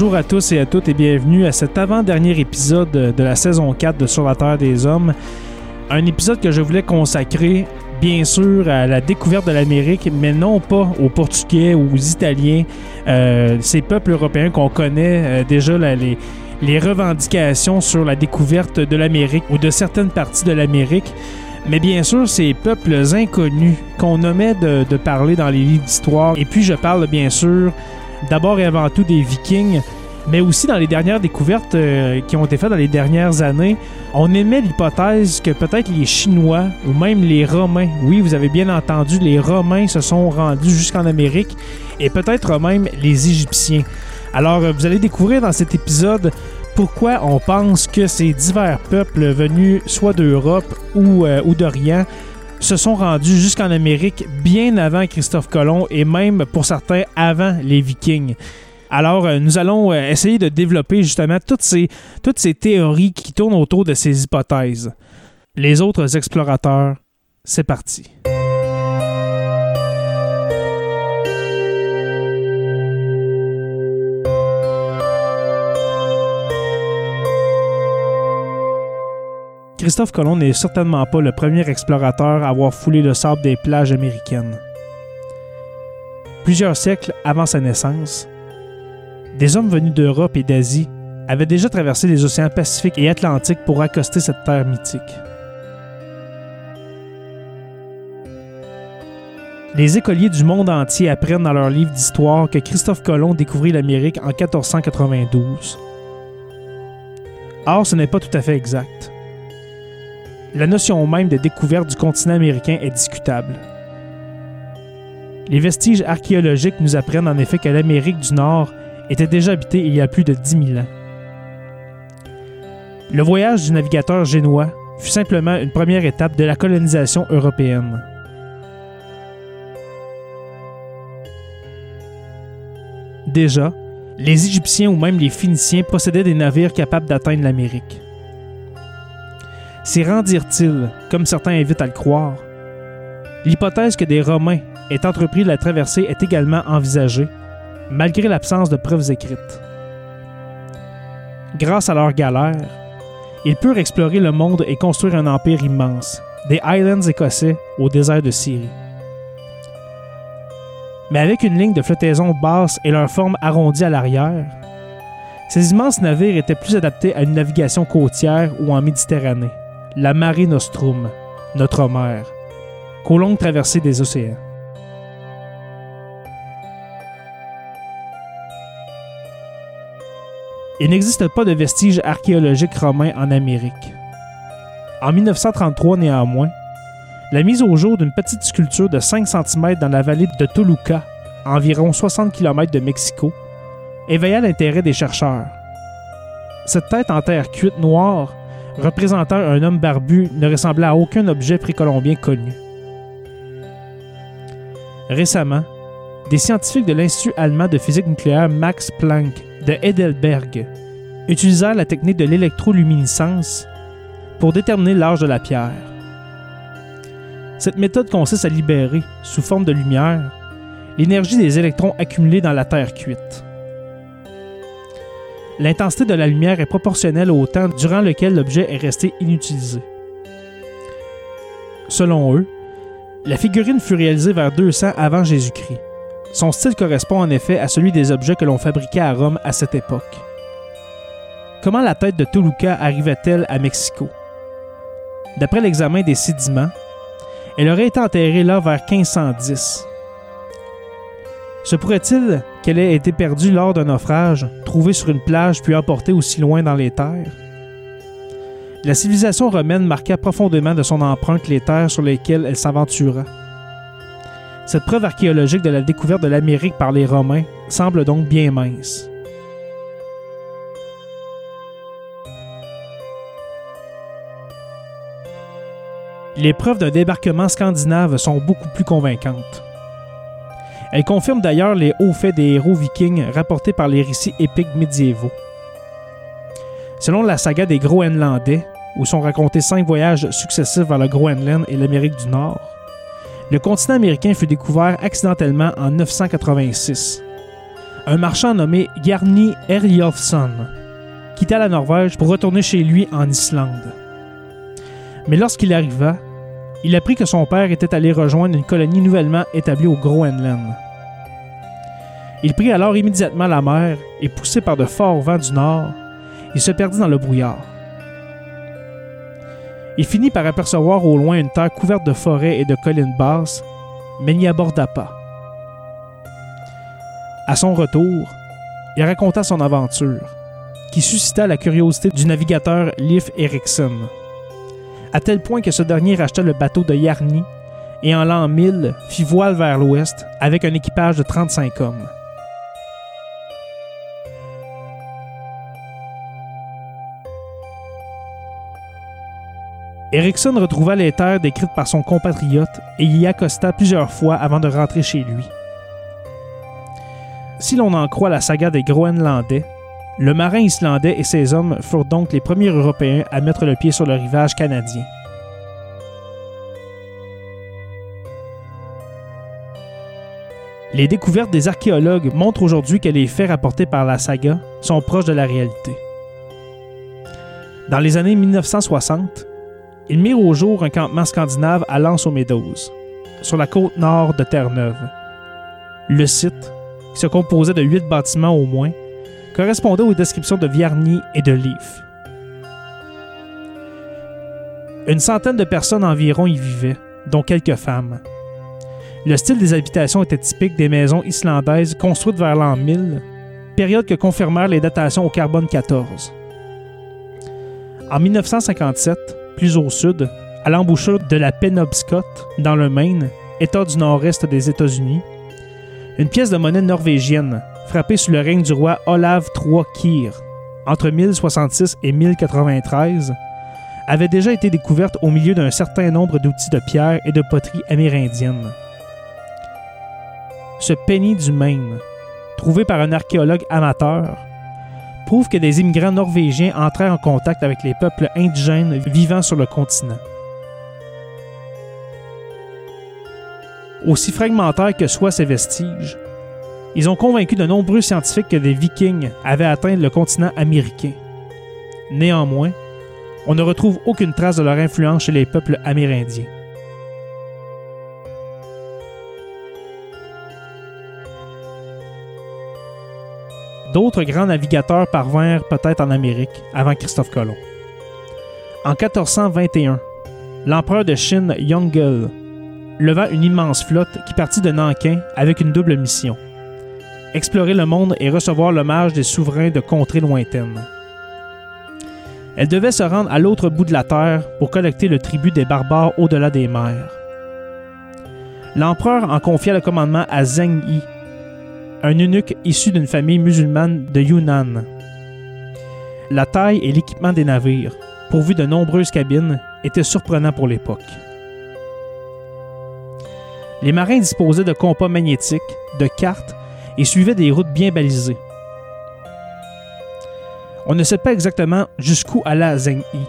Bonjour à tous et à toutes et bienvenue à cet avant-dernier épisode de la saison 4 de Sur la Terre des Hommes. Un épisode que je voulais consacrer bien sûr à la découverte de l'Amérique, mais non pas aux Portugais ou aux Italiens, euh, ces peuples européens qu'on connaît euh, déjà les, revendications sur la découverte de l'Amérique ou de certaines parties de l'Amérique. Mais bien sûr, ces peuples inconnus qu'on de, de parler dans les livres d'histoire. Et puis je parle bien sûr d'abord et avant tout des Vikings, mais aussi dans les dernières découvertes euh, qui ont été faites dans les dernières années, on émet l'hypothèse que peut-être les Chinois ou même les Romains, oui, vous avez bien entendu, les Romains se sont rendus jusqu'en Amérique et peut-être même les Égyptiens. Alors, vous allez découvrir dans cet épisode pourquoi on pense que ces divers peuples venus soit d'Europe ou, euh, ou d'Orient se sont rendus jusqu'en Amérique bien avant Christophe Colomb et même pour certains avant les Vikings. Alors, euh, nous allons euh, essayer de développer justement toutes ces, toutes ces théories qui tournent autour de ces hypothèses. Les autres explorateurs, c'est parti. Christophe Colomb n'est certainement pas le premier explorateur à avoir foulé le sable des plages américaines. Plusieurs siècles avant sa naissance, des hommes venus d'Europe et d'Asie avaient déjà traversé les océans Pacifique et Atlantique pour accoster cette terre mythique. Les écoliers du monde entier apprennent dans leurs livres d'histoire que Christophe Colomb découvrit l'Amérique en 1492. Or, ce n'est pas tout à fait exact. La notion même de découverte du continent américain est discutable. Les vestiges archéologiques nous apprennent en effet que l'Amérique du Nord était déjà habitée il y a plus de 10 000 ans. Le voyage du navigateur génois fut simplement une première étape de la colonisation européenne. Déjà, les Égyptiens ou même les Phéniciens possédaient des navires capables d'atteindre l'Amérique. S'y rendirent-ils, comme certains invitent à le croire? L'hypothèse que des Romains aient entrepris la traversée est également envisagée, malgré l'absence de preuves écrites. Grâce à leurs galères, ils purent explorer le monde et construire un empire immense, des Highlands écossais au désert de Syrie. Mais avec une ligne de flottaison basse et leur forme arrondie à l'arrière, ces immenses navires étaient plus adaptés à une navigation côtière ou en Méditerranée, la Mare Nostrum, notre mer, qu'aux longues des océans. Il n'existe pas de vestiges archéologiques romains en Amérique. En 1933 néanmoins, la mise au jour d'une petite sculpture de 5 cm dans la vallée de Toluca, à environ 60 km de Mexico, éveilla l'intérêt des chercheurs. Cette tête en terre cuite noire représentant un homme barbu ne ressemblait à aucun objet précolombien connu. Récemment, des scientifiques de l'Institut allemand de physique nucléaire Max Planck de Heidelberg utilisèrent la technique de l'électroluminescence pour déterminer l'âge de la pierre. Cette méthode consiste à libérer, sous forme de lumière, l'énergie des électrons accumulés dans la terre cuite. L'intensité de la lumière est proportionnelle au temps durant lequel l'objet est resté inutilisé. Selon eux, la figurine fut réalisée vers 200 avant Jésus-Christ. Son style correspond en effet à celui des objets que l'on fabriquait à Rome à cette époque. Comment la tête de Toluca arrivait-elle à Mexico? D'après l'examen des sédiments, elle aurait été enterrée là vers 1510. Se pourrait-il qu'elle ait été perdue lors d'un naufrage, trouvée sur une plage puis emportée aussi loin dans les terres? La civilisation romaine marqua profondément de son empreinte les terres sur lesquelles elle s'aventura. Cette preuve archéologique de la découverte de l'Amérique par les Romains semble donc bien mince. Les preuves d'un débarquement scandinave sont beaucoup plus convaincantes. Elles confirment d'ailleurs les hauts faits des héros vikings rapportés par les récits épiques médiévaux. Selon la saga des Groenlandais, où sont racontés cinq voyages successifs vers le Groenland et l'Amérique du Nord, le continent américain fut découvert accidentellement en 986. Un marchand nommé Garni Erjolfsson quitta la Norvège pour retourner chez lui en Islande. Mais lorsqu'il arriva, il apprit que son père était allé rejoindre une colonie nouvellement établie au Groenland. Il prit alors immédiatement la mer et, poussé par de forts vents du nord, il se perdit dans le brouillard. Il finit par apercevoir au loin une terre couverte de forêts et de collines basses, mais n'y aborda pas. À son retour, il raconta son aventure, qui suscita la curiosité du navigateur Leif Erikson à tel point que ce dernier racheta le bateau de Yarni et en l'an 1000 fit voile vers l'ouest avec un équipage de 35 hommes. Erickson retrouva les terres décrites par son compatriote et y accosta plusieurs fois avant de rentrer chez lui. Si l'on en croit la saga des Groenlandais, le marin islandais et ses hommes furent donc les premiers Européens à mettre le pied sur le rivage canadien. Les découvertes des archéologues montrent aujourd'hui que les faits rapportés par la saga sont proches de la réalité. Dans les années 1960, ils mirent au jour un campement scandinave à Lance aux Meadows, sur la côte nord de Terre-Neuve. Le site, qui se composait de huit bâtiments au moins, correspondait aux descriptions de Vierny et de Leaf. Une centaine de personnes environ y vivaient, dont quelques femmes. Le style des habitations était typique des maisons islandaises construites vers l'an 1000, période que confirmèrent les datations au carbone 14. En 1957, plus au sud, à l'embouchure de la Penobscot, dans le Maine, État du nord-est des États-Unis, une pièce de monnaie norvégienne, frappée sous le règne du roi Olav III Kyr, entre 1066 et 1093, avait déjà été découverte au milieu d'un certain nombre d'outils de pierre et de poterie amérindienne. Ce penny du Maine, trouvé par un archéologue amateur, prouve que des immigrants norvégiens entrèrent en contact avec les peuples indigènes vivant sur le continent. Aussi fragmentaires que soient ces vestiges, ils ont convaincu de nombreux scientifiques que des vikings avaient atteint le continent américain. Néanmoins, on ne retrouve aucune trace de leur influence chez les peuples amérindiens. D'autres grands navigateurs parvinrent peut-être en Amérique avant Christophe Colomb. En 1421, l'empereur de Chine Yongle leva une immense flotte qui partit de Nankin avec une double mission explorer le monde et recevoir l'hommage des souverains de contrées lointaines. Elle devait se rendre à l'autre bout de la terre pour collecter le tribut des barbares au-delà des mers. L'empereur en confia le commandement à Zheng Yi, un eunuque issu d'une famille musulmane de Yunnan. La taille et l'équipement des navires, pourvu de nombreuses cabines, était surprenant pour l'époque. Les marins disposaient de compas magnétiques, de cartes et suivaient des routes bien balisées. On ne sait pas exactement jusqu'où alla Zheng Yi.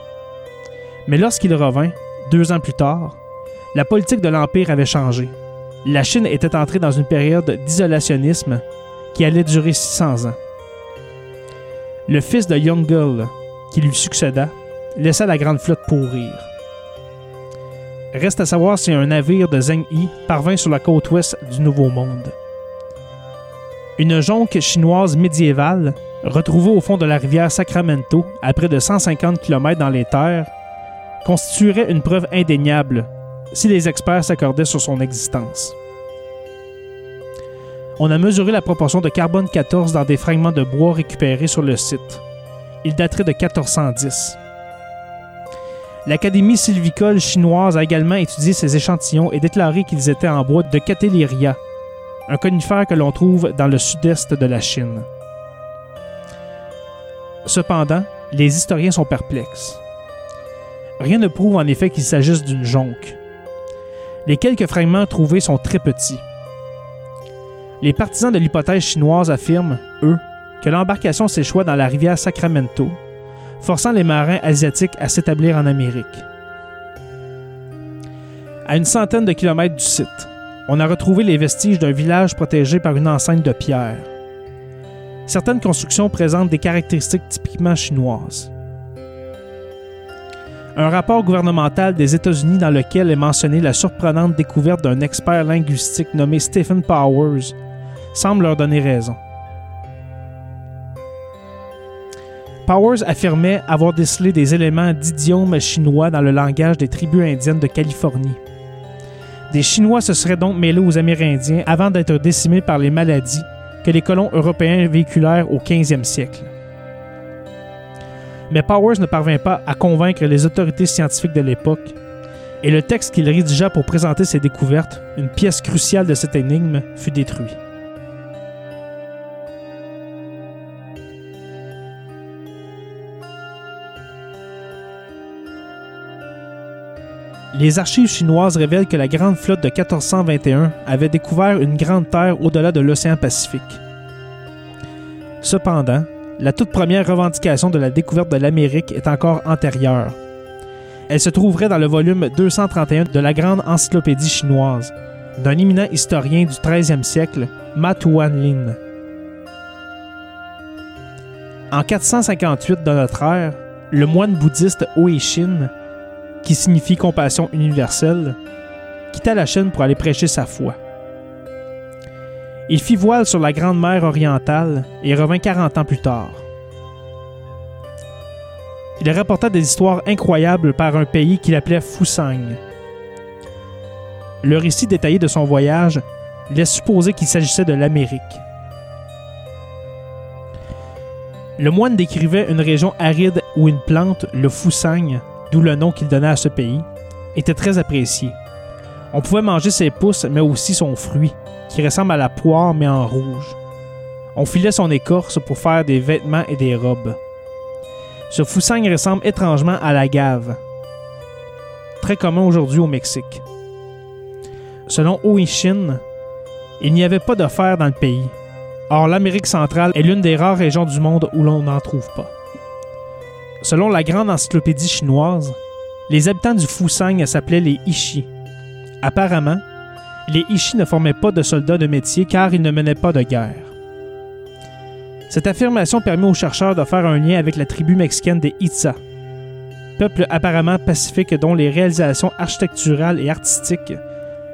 Mais lorsqu'il revint, deux ans plus tard, la politique de l'Empire avait changé. La Chine était entrée dans une période d'isolationnisme qui allait durer 600 ans. Le fils de Yongle, qui lui succéda, laissa la grande flotte pourrir. Reste à savoir si un navire de Zheng Yi parvint sur la côte ouest du Nouveau Monde. Une jonque chinoise médiévale, retrouvée au fond de la rivière Sacramento, à près de 150 km dans les terres, constituerait une preuve indéniable si les experts s'accordaient sur son existence. On a mesuré la proportion de carbone 14 dans des fragments de bois récupérés sur le site. Il daterait de 1410. L'Académie sylvicole chinoise a également étudié ces échantillons et déclaré qu'ils étaient en bois de Catelleria, un conifère que l'on trouve dans le sud-est de la Chine. Cependant, les historiens sont perplexes. Rien ne prouve en effet qu'il s'agisse d'une jonque. Les quelques fragments trouvés sont très petits. Les partisans de l'hypothèse chinoise affirment, eux, que l'embarcation s'échoua dans la rivière Sacramento, forçant les marins asiatiques à s'établir en Amérique. À une centaine de kilomètres du site, on a retrouvé les vestiges d'un village protégé par une enceinte de pierre. Certaines constructions présentent des caractéristiques typiquement chinoises. Un rapport gouvernemental des États-Unis dans lequel est mentionnée la surprenante découverte d'un expert linguistique nommé Stephen Powers semble leur donner raison. Powers affirmait avoir décelé des éléments d'idiome chinois dans le langage des tribus indiennes de Californie. Des Chinois se seraient donc mêlés aux Amérindiens avant d'être décimés par les maladies que les colons européens véhiculèrent au 15e siècle. Mais Powers ne parvint pas à convaincre les autorités scientifiques de l'époque, et le texte qu'il rédigea pour présenter ses découvertes, une pièce cruciale de cette énigme, fut détruit. Les archives chinoises révèlent que la Grande Flotte de 1421 avait découvert une grande terre au-delà de l'océan Pacifique. Cependant, la toute première revendication de la découverte de l'Amérique est encore antérieure. Elle se trouverait dans le volume 231 de la Grande Encyclopédie chinoise, d'un éminent historien du 13e siècle, Ma Tuan-Lin. En 458 de notre ère, le moine bouddhiste Oishin qui signifie compassion universelle, quitta la Chine pour aller prêcher sa foi. Il fit voile sur la Grande Mer orientale et revint 40 ans plus tard. Il rapporta des histoires incroyables par un pays qu'il appelait Fusang. Le récit détaillé de son voyage laisse supposer qu'il s'agissait de l'Amérique. Le moine décrivait une région aride où une plante, le Fusang, d'où le nom qu'il donnait à ce pays, était très apprécié. On pouvait manger ses pousses, mais aussi son fruit, qui ressemble à la poire mais en rouge. On filait son écorce pour faire des vêtements et des robes. Ce foussang ressemble étrangement à la gave, très commun aujourd'hui au Mexique. Selon Oishin, il n'y avait pas de fer dans le pays. Or, l'Amérique centrale est l'une des rares régions du monde où l'on n'en trouve pas. Selon la grande encyclopédie chinoise, les habitants du Fusang s'appelaient les Ishi. Apparemment, les Ishi ne formaient pas de soldats de métier car ils ne menaient pas de guerre. Cette affirmation permet aux chercheurs de faire un lien avec la tribu mexicaine des Itza, peuple apparemment pacifique dont les réalisations architecturales et artistiques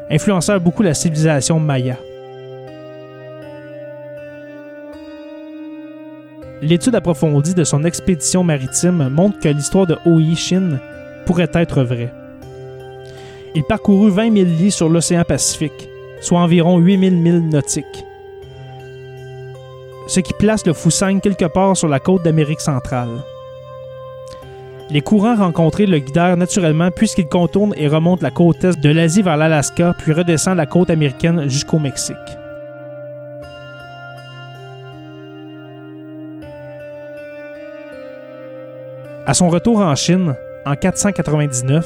influencèrent beaucoup la civilisation maya. L'étude approfondie de son expédition maritime montre que l'histoire de Yi Shin pourrait être vraie. Il parcourut 20 000 lits sur l'océan Pacifique, soit environ 8 000 milles nautiques, ce qui place le Fusang quelque part sur la côte d'Amérique centrale. Les courants rencontrés le guidèrent naturellement puisqu'il contourne et remonte la côte est de l'Asie vers l'Alaska puis redescend la côte américaine jusqu'au Mexique. À son retour en Chine, en 499,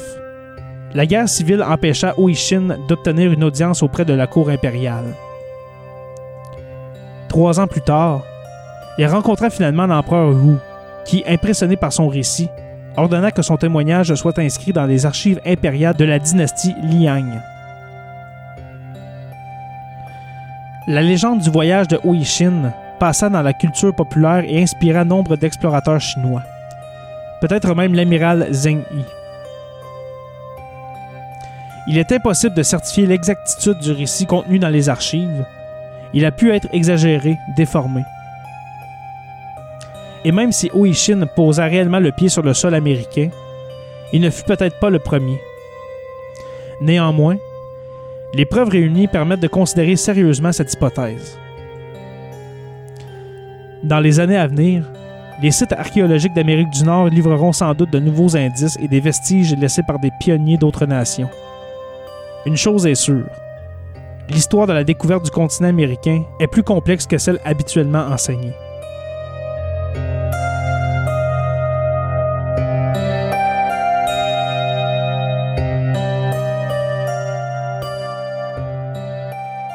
la guerre civile empêcha Oishin d'obtenir une audience auprès de la cour impériale. Trois ans plus tard, il rencontra finalement l'empereur Wu, qui, impressionné par son récit, ordonna que son témoignage soit inscrit dans les archives impériales de la dynastie Liang. La légende du voyage de Huishin passa dans la culture populaire et inspira nombre d'explorateurs chinois. Peut-être même l'amiral Zheng Yi. Il est impossible de certifier l'exactitude du récit contenu dans les archives. Il a pu être exagéré, déformé. Et même si Oishin posa réellement le pied sur le sol américain, il ne fut peut-être pas le premier. Néanmoins, les preuves réunies permettent de considérer sérieusement cette hypothèse. Dans les années à venir, les sites archéologiques d'Amérique du Nord livreront sans doute de nouveaux indices et des vestiges laissés par des pionniers d'autres nations. Une chose est sûre, l'histoire de la découverte du continent américain est plus complexe que celle habituellement enseignée.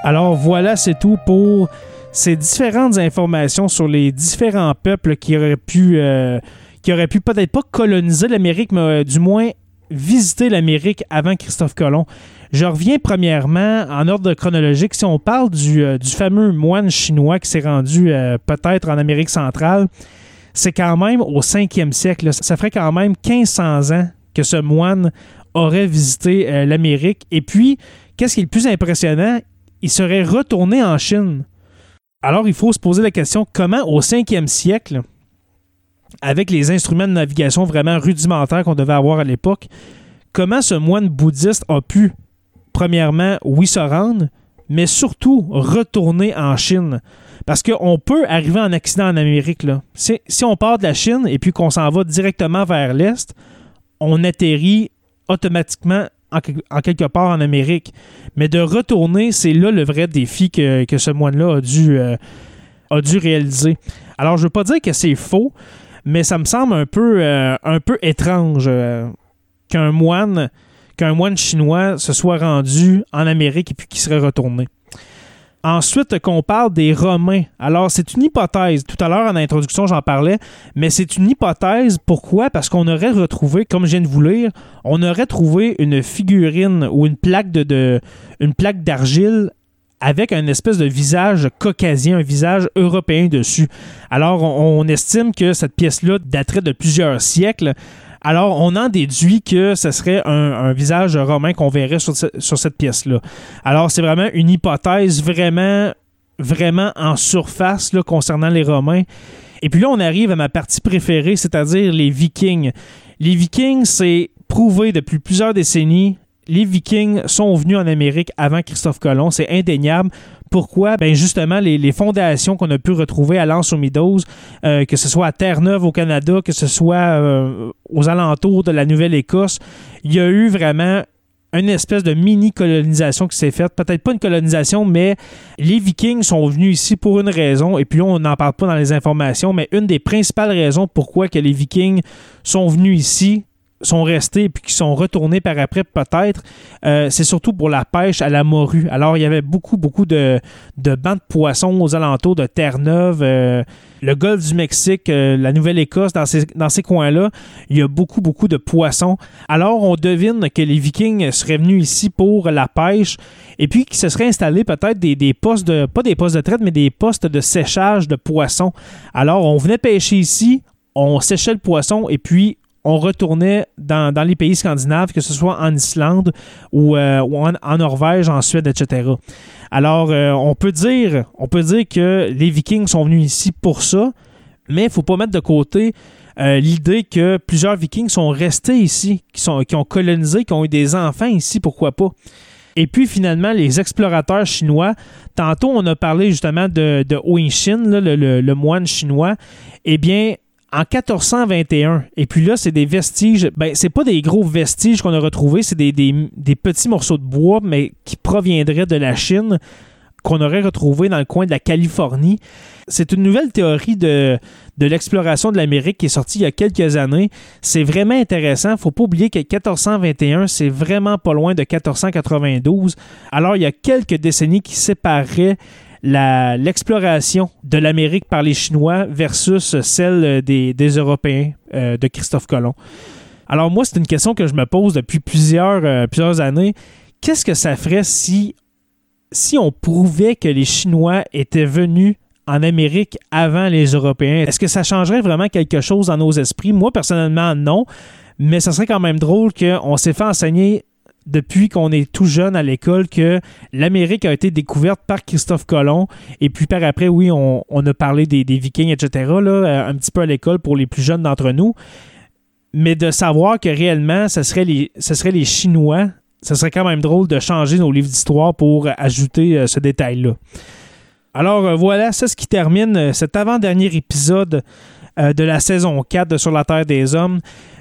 Alors voilà, c'est tout pour ces différentes informations sur les différents peuples qui auraient pu, euh, qui auraient pu peut-être pas coloniser l'Amérique, mais euh, du moins visiter l'Amérique avant Christophe Colomb. Je reviens premièrement en ordre chronologique. Si on parle du, euh, du fameux moine chinois qui s'est rendu peut-être en Amérique centrale, c'est quand même au 5e siècle. Ça ferait quand même 1500 ans que ce moine aurait visité l'Amérique. Et puis, qu'est-ce qui est le plus impressionnant? il serait retourné en Chine. Alors il faut se poser la question comment au 5e siècle, avec les instruments de navigation vraiment rudimentaires qu'on devait avoir à l'époque, comment ce moine bouddhiste a pu, premièrement, oui se rendre, mais surtout retourner en Chine? Parce qu'on peut arriver en accident en Amérique. Si on part de la Chine et puis qu'on s'en va directement vers l'Est, on atterrit automatiquement en, quelque part en Amérique. Mais de retourner, c'est là le vrai défi que, ce moine-là a, dû euh, a dû réaliser. Alors, je ne veux pas dire que c'est faux, mais ça me semble un peu, euh, étrange euh, qu'un moine, qu'un moine chinois se soit rendu en Amérique et puis qu'il serait retourné. Ensuite, qu'on parle des Romains. Alors, c'est une hypothèse. Tout à l'heure, en introduction, j'en parlais, mais c'est une hypothèse. Pourquoi? Parce qu'on aurait retrouvé, comme je viens de vous lire, on aurait trouvé une figurine ou une plaque de, une plaque d'argile avec un espèce de visage caucasien, un visage européen dessus. Alors, on estime que cette pièce-là daterait de plusieurs siècles. Alors, on en déduit que ce serait un, visage romain qu'on verrait sur, cette pièce-là. Alors, c'est vraiment une hypothèse vraiment, vraiment en surface concernant les Romains. Et puis là, on arrive à ma partie préférée, c'est-à-dire les Vikings. Les Vikings, c'est prouvé depuis plusieurs décennies. Les Vikings sont venus en Amérique avant Christophe Colomb, c'est indéniable. Pourquoi? Ben justement, les, fondations qu'on a pu retrouver à l'Anse aux euh, que ce soit à Terre-Neuve au Canada, que ce soit euh, aux alentours de la Nouvelle-Écosse, il y a eu vraiment une espèce de mini-colonisation qui s'est faite. Peut-être pas une colonisation, mais les Vikings sont venus ici pour une raison, et puis on n'en parle pas dans les informations, mais une des principales raisons pourquoi les Vikings sont venus ici, sont restés puis qui sont retournés par après peut-être, euh, c'est surtout pour la pêche à la morue. Alors il y avait beaucoup, beaucoup de, de bancs de poissons aux alentours de Terre-Neuve, euh, le golfe du Mexique, euh, la Nouvelle-Écosse, dans ces, dans ces coins-là, il y a beaucoup, beaucoup de poissons. Alors on devine que les Vikings seraient venus ici pour la pêche et puis qu'ils se seraient installés peut-être des, des postes de, pas des postes de traite, mais des postes de séchage de poissons. Alors on venait pêcher ici, on séchait le poisson et puis on retournait dans, les pays scandinaves, que ce soit en Islande ou, euh, en, Norvège, en Suède, etc. Alors, euh, on, peut dire, que les Vikings sont venus ici pour ça, mais il ne faut pas mettre de côté euh, l'idée que plusieurs Vikings sont restés ici, qui, ont colonisé, qui ont eu des enfants ici, pourquoi pas. Et puis finalement, les explorateurs chinois, tantôt on a parlé justement de, de le, le, moine chinois, eh bien, en 1421. Et puis là, c'est des vestiges. Ben, c'est pas des gros vestiges qu'on a retrouvés, c'est des, petits morceaux de bois, mais qui proviendraient de la Chine qu'on aurait retrouvés dans le coin de la Californie. C'est une nouvelle théorie de, l'exploration de l'Amérique qui est sortie il y a quelques années. C'est vraiment intéressant. Il faut pas oublier que 1421, c'est vraiment pas loin de 1492. Alors, il y a quelques décennies qui sépareraient l'exploration de l'Amérique par les Chinois versus celle des, Européens euh, de Christophe Colomb. Alors moi, c'est une question que je me pose depuis plusieurs, euh, plusieurs années. Qu'est-ce que ça ferait si, si on prouvait que les Chinois étaient venus en Amérique avant les Européens? Est-ce que ça changerait vraiment quelque chose dans nos esprits? Moi, personnellement, non. Mais ça serait quand même drôle qu'on s'est fait enseigner depuis qu'on est tout jeune à l'école que l'Amérique a été découverte par Christophe Colomb. Et puis par après, oui, on, a parlé des, Vikings, etc., là, euh, un petit peu à l'école pour les plus jeunes d'entre nous. Mais de savoir que réellement, ce serait les, ce serait les Chinois, ce serait quand même drôle de changer nos livres d'histoire pour ajouter euh, ce détail-là. Alors euh, voilà, c'est ce qui termine cet avant-dernier épisode de la saison 4 de Sur la Terre des Hommes.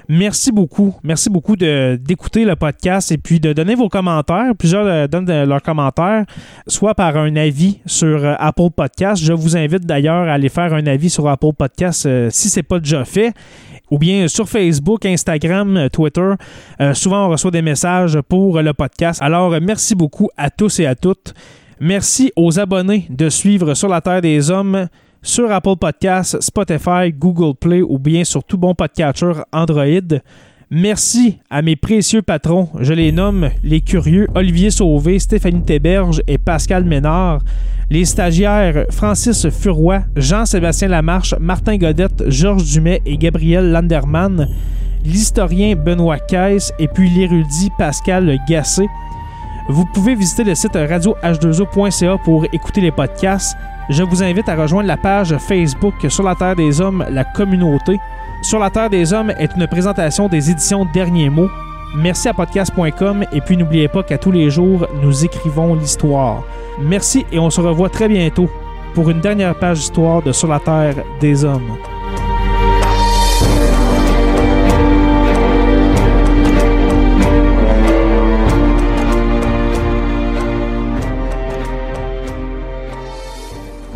Merci beaucoup. Merci beaucoup d'écouter le podcast et puis de donner vos commentaires. Plusieurs euh, donnent leurs commentaires, soit par un avis sur euh, Apple Podcast. Je vous invite d'ailleurs à aller faire un avis sur Apple Podcast euh, si ce n'est pas déjà fait ou bien sur Facebook, Instagram, Twitter. souvent, on reçoit des messages pour le podcast. Alors, merci beaucoup à tous et à toutes. Merci aux abonnés de suivre Sur la Terre des Hommes sur Apple Podcasts, Spotify, Google Play ou bien sur tout bon podcatcher Android. Merci à mes précieux patrons, je les nomme les curieux Olivier Sauvé, Stéphanie Théberge et Pascal Ménard, les stagiaires Francis Furoy, Jean-Sébastien Lamarche, Martin Godette, Georges Dumais et Gabriel Landerman, l'historien Benoît Caisse et puis l'érudit Pascal Gassé. Vous pouvez visiter le site radio-h2o.ca pour écouter les podcasts je vous invite à rejoindre la page Facebook Sur la Terre des Hommes, la communauté. Sur la Terre des Hommes est une présentation des éditions Derniers mots. Merci à podcast.com et puis n'oubliez pas qu'à tous les jours, nous écrivons l'histoire. Merci et on se revoit très bientôt pour une dernière page d'histoire de Sur la Terre des Hommes.